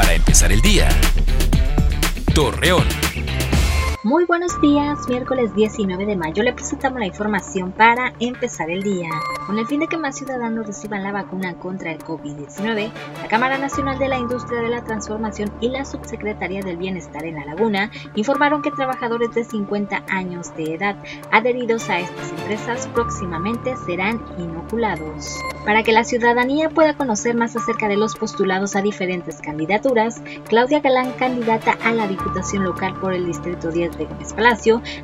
para empezar el día. Torreón. Muy buenos días, miércoles 19 de mayo le presentamos la información para empezar el día. Con el fin de que más ciudadanos reciban la vacuna contra el COVID-19, la Cámara Nacional de la Industria de la Transformación y la Subsecretaría del Bienestar en La Laguna informaron que trabajadores de 50 años de edad adheridos a estas empresas próximamente serán inoculados. Para que la ciudadanía pueda conocer más acerca de los postulados a diferentes candidaturas, Claudia Galán, candidata a la Diputación Local por el Distrito 10 de Gómez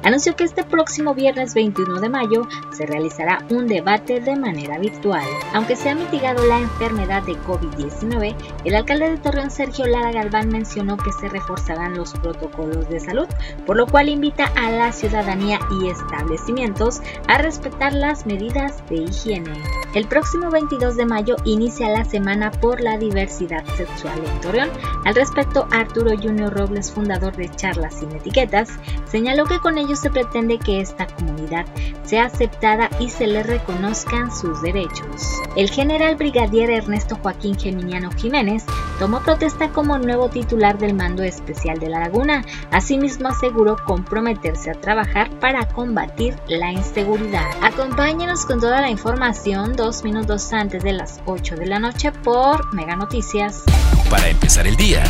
anunció que este próximo viernes 21 de mayo se realizará un debate de manera virtual. Aunque se ha mitigado la enfermedad de COVID-19, el alcalde de Torreón, Sergio Lara Galván, mencionó que se reforzarán los protocolos de salud, por lo cual invita a la ciudadanía y establecimientos a respetar las medidas de higiene. El próximo 22 de mayo inicia la Semana por la Diversidad Sexual en Torreón. Al respecto, Arturo Junior Robles, fundador de Charlas sin Etiquetas, señaló que con ello se pretende que esta comunidad sea aceptada y se le reconozcan sus derechos. El general brigadier Ernesto Joaquín Geminiano Jiménez tomó protesta como nuevo titular del mando especial de la laguna. Asimismo aseguró comprometerse a trabajar para combatir la inseguridad. Acompáñenos con toda la información dos minutos antes de las 8 de la noche por Mega Noticias. Para empezar el día.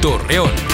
Torreón.